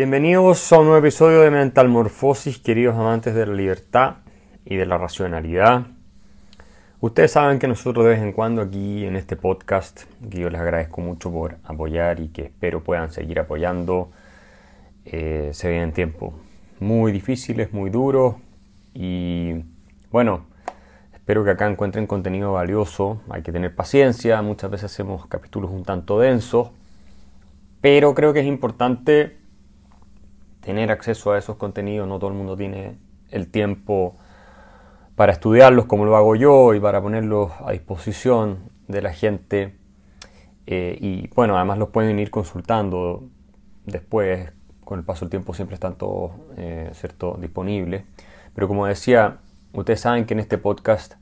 Bienvenidos a un nuevo episodio de Mental Morfosis, queridos amantes de la libertad y de la racionalidad. Ustedes saben que nosotros de vez en cuando aquí en este podcast, que yo les agradezco mucho por apoyar y que espero puedan seguir apoyando, eh, se vienen tiempos muy difíciles, muy duros y bueno, espero que acá encuentren contenido valioso, hay que tener paciencia, muchas veces hacemos capítulos un tanto densos, pero creo que es importante tener acceso a esos contenidos, no todo el mundo tiene el tiempo para estudiarlos como lo hago yo y para ponerlos a disposición de la gente. Eh, y bueno, además los pueden ir consultando después, con el paso del tiempo siempre están todos eh, ¿cierto? disponibles. Pero como decía, ustedes saben que en este podcast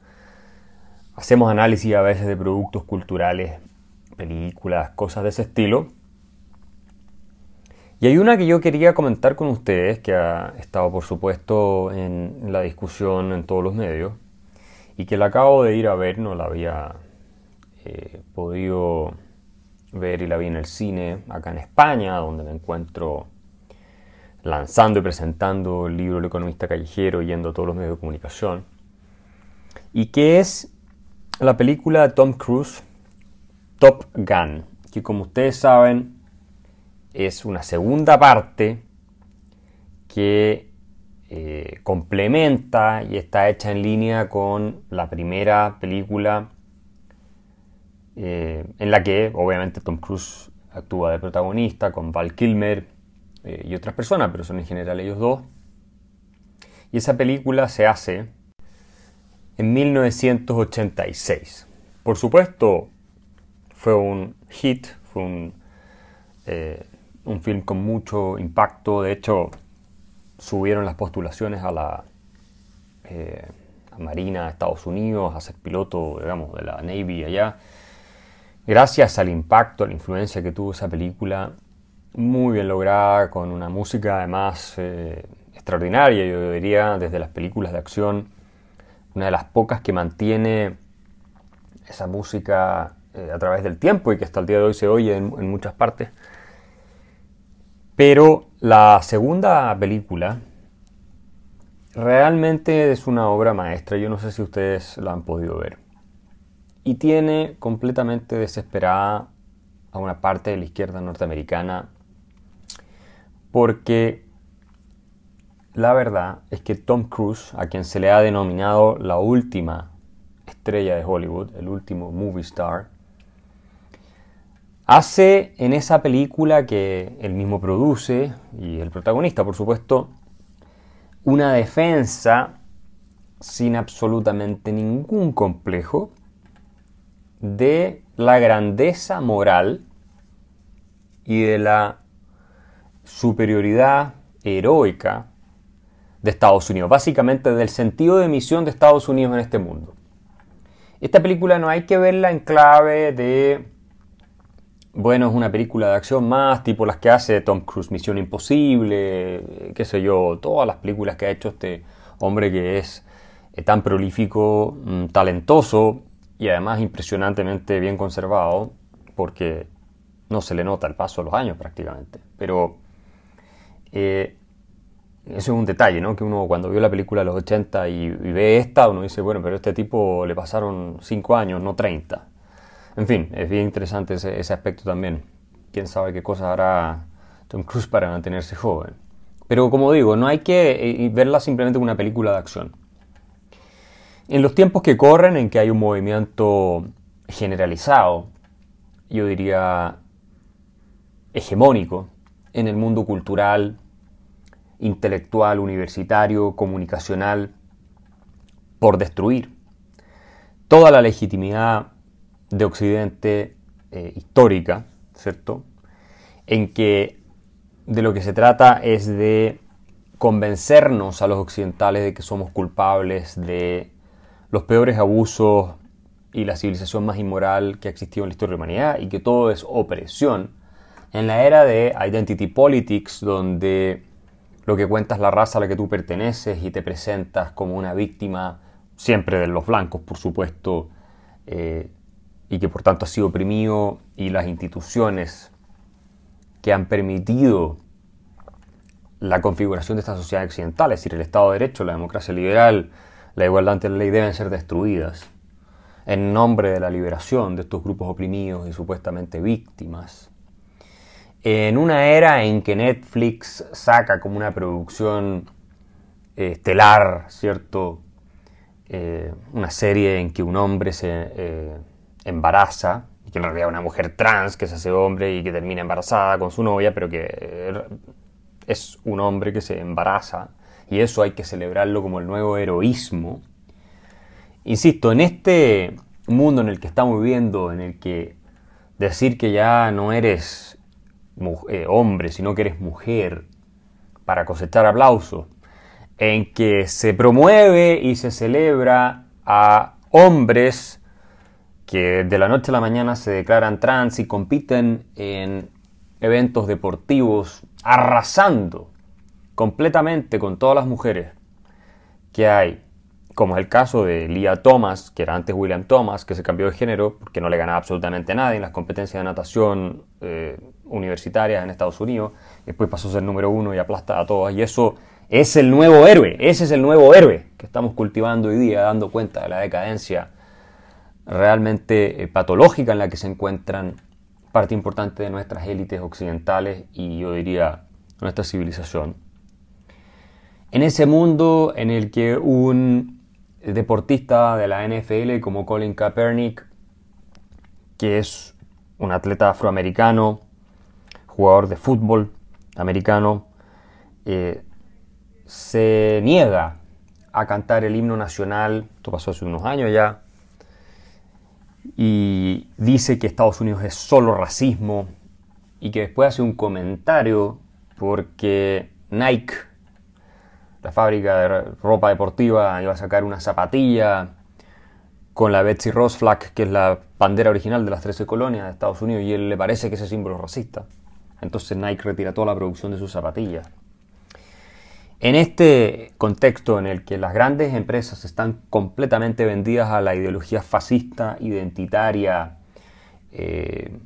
hacemos análisis a veces de productos culturales, películas, cosas de ese estilo. Y hay una que yo quería comentar con ustedes, que ha estado por supuesto en la discusión en todos los medios, y que la acabo de ir a ver, no la había eh, podido ver y la vi en el cine acá en España, donde me encuentro lanzando y presentando el libro El economista callejero, yendo a todos los medios de comunicación, y que es la película de Tom Cruise, Top Gun, que como ustedes saben, es una segunda parte que eh, complementa y está hecha en línea con la primera película eh, en la que obviamente Tom Cruise actúa de protagonista con Val Kilmer eh, y otras personas, pero son en general ellos dos. Y esa película se hace en 1986. Por supuesto, fue un hit, fue un, un film con mucho impacto. De hecho, subieron las postulaciones a la eh, Marina de Estados Unidos a ser piloto, digamos, de la Navy allá. Gracias al impacto, a la influencia que tuvo esa película, muy bien lograda, con una música además eh, extraordinaria, yo diría, desde las películas de acción, una de las pocas que mantiene esa música eh, a través del tiempo y que hasta el día de hoy se oye en muchas partes. Pero la segunda película realmente es una obra maestra, yo no sé si ustedes la han podido ver. Y tiene completamente desesperada a una parte de la izquierda norteamericana porque la verdad es que Tom Cruise, a quien se le ha denominado la última estrella de Hollywood, el último movie star, Hace en esa película que él mismo produce, y el protagonista por supuesto, una defensa sin absolutamente ningún complejo de la grandeza moral y de la superioridad heroica de Estados Unidos, básicamente del sentido de misión de Estados Unidos en este mundo. Esta película no hay que verla en clave de bueno, es una película de acción más, tipo las que hace Tom Cruise, Misión Imposible, eh, qué sé yo, todas las películas que ha hecho este hombre que es eh, tan prolífico, mm, talentoso y además impresionantemente bien conservado, porque no se le nota el paso de los años prácticamente. Pero eh, eso es un detalle, ¿no? Que uno cuando vio la película de los 80 y, y ve esta, uno dice, bueno, pero a este tipo le pasaron 5 años, no 30. En fin, es bien interesante ese, aspecto también. Quién sabe qué cosas hará Tom Cruise para mantenerse joven. Pero como digo, no hay que eh, verla simplemente como una película de acción. En los tiempos que corren, en que hay un movimiento generalizado, yo diría hegemónico, en el mundo cultural, intelectual, universitario, comunicacional, por destruir toda la legitimidad de Occidente eh, histórica, ¿cierto? En que de lo que se trata es de convencernos a los occidentales de que somos culpables de los peores abusos y la civilización más inmoral que ha existido en la historia de la humanidad y que todo es opresión. En la era de Identity Politics, donde lo que cuenta es la raza a la que tú perteneces y te presentas como una víctima, siempre de los blancos, por supuesto, eh, y que por tanto ha sido oprimido y las instituciones que han permitido la configuración de esta sociedad occidental, es decir, el Estado de Derecho, la democracia liberal, la igualdad ante la ley deben ser destruidas en nombre de la liberación de estos grupos oprimidos y supuestamente víctimas. En una era en que Netflix saca como una producción eh, estelar, ¿cierto? Eh, una serie en que un hombre se eh, embaraza, y que en realidad una mujer trans que se hace hombre y que termina embarazada con su novia, pero que es un hombre que se embaraza, y eso hay que celebrarlo como el nuevo heroísmo. Insisto, en este mundo en el que estamos viviendo, en el que decir que ya no eres hombre, sino que eres mujer, para cosechar aplausos, en que se promueve y se celebra a hombres que de la noche a la mañana se declaran trans y compiten en eventos deportivos arrasando completamente con todas las mujeres que hay, como es el caso de Leah Thomas, que era antes William Thomas, que se cambió de género porque no le ganaba absolutamente a nadie en las competencias de natación eh, universitarias en Estados Unidos, después pasó a ser número uno y aplasta a todas, y eso es el nuevo héroe, ese es el nuevo héroe que estamos cultivando hoy día, dando cuenta de la decadencia realmente eh, patológica en la que se encuentran parte importante de nuestras élites occidentales y yo diría nuestra civilización. En ese mundo en el que un deportista de la NFL como Colin Kaepernick, que es un atleta afroamericano, jugador de fútbol americano, eh, se niega a cantar el himno nacional, esto pasó hace unos años ya, y dice que Estados Unidos es solo racismo y que después hace un comentario porque Nike, la fábrica de ropa deportiva, iba a sacar una zapatilla con la Betsy Ross Flag, que es la bandera original de las 13 colonias de Estados Unidos, y él le parece que ese símbolo es racista. Entonces Nike retira toda la producción de sus zapatillas. En este contexto en el que las grandes empresas están completamente vendidas a la ideología fascista, identitaria, eh,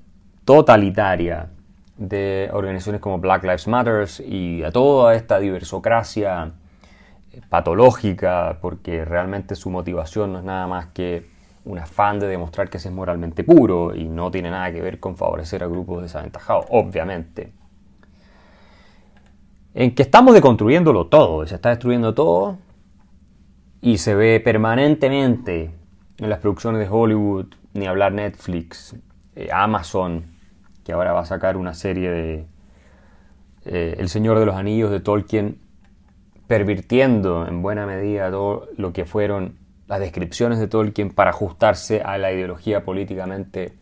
totalitaria de organizaciones como Black Lives Matter y a toda esta diversocracia eh, patológica, porque realmente su motivación no es nada más que un afán de demostrar que se es moralmente puro y no tiene nada que ver con favorecer a grupos desaventajados, obviamente en que estamos deconstruyéndolo todo, se está destruyendo todo y se ve permanentemente en las producciones de Hollywood, ni hablar Netflix, eh, Amazon, que ahora va a sacar una serie de eh, El Señor de los Anillos de Tolkien, pervirtiendo en buena medida todo lo que fueron las descripciones de Tolkien para ajustarse a la ideología políticamente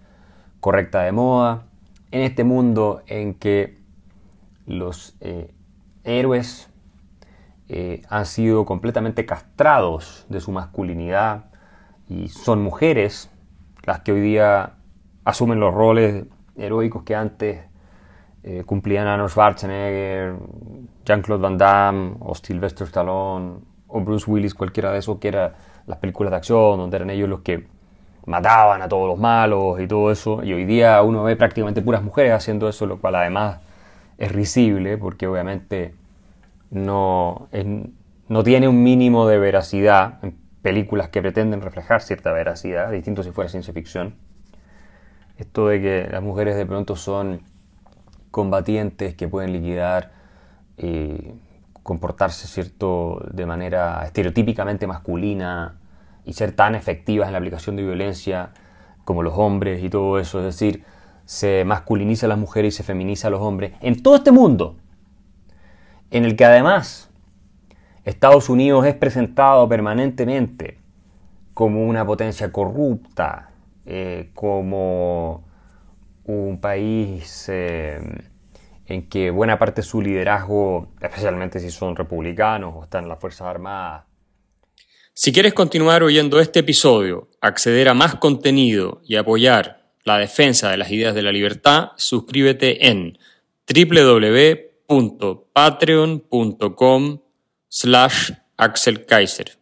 correcta de moda, en este mundo en que los eh, héroes eh, han sido completamente castrados de su masculinidad y son mujeres las que hoy día asumen los roles heroicos que antes eh, cumplían Arnold Schwarzenegger, Jean-Claude Van Damme o Sylvester Stallone o Bruce Willis, cualquiera de esos que eran las películas de acción, donde eran ellos los que mataban a todos los malos y todo eso. Y hoy día uno ve prácticamente puras mujeres haciendo eso, lo cual además es risible porque obviamente no, no tiene un mínimo de veracidad en películas que pretenden reflejar cierta veracidad, distinto si fuera ciencia ficción. Esto de que las mujeres de pronto son combatientes que pueden liquidar y comportarse cierto de manera estereotípicamente masculina y ser tan efectivas en la aplicación de violencia como los hombres y todo eso, es decir, se masculiniza a las mujeres y se feminiza a los hombres. En todo este mundo, en el que además Estados Unidos es presentado permanentemente como una potencia corrupta, eh, como un país eh, en que buena parte de su liderazgo, especialmente si son republicanos o están en las Fuerzas Armadas, si quieres continuar oyendo este episodio, acceder a más contenido y apoyar la defensa de las ideas de la libertad, suscríbete en www.patreon.com slash Axel Kaiser.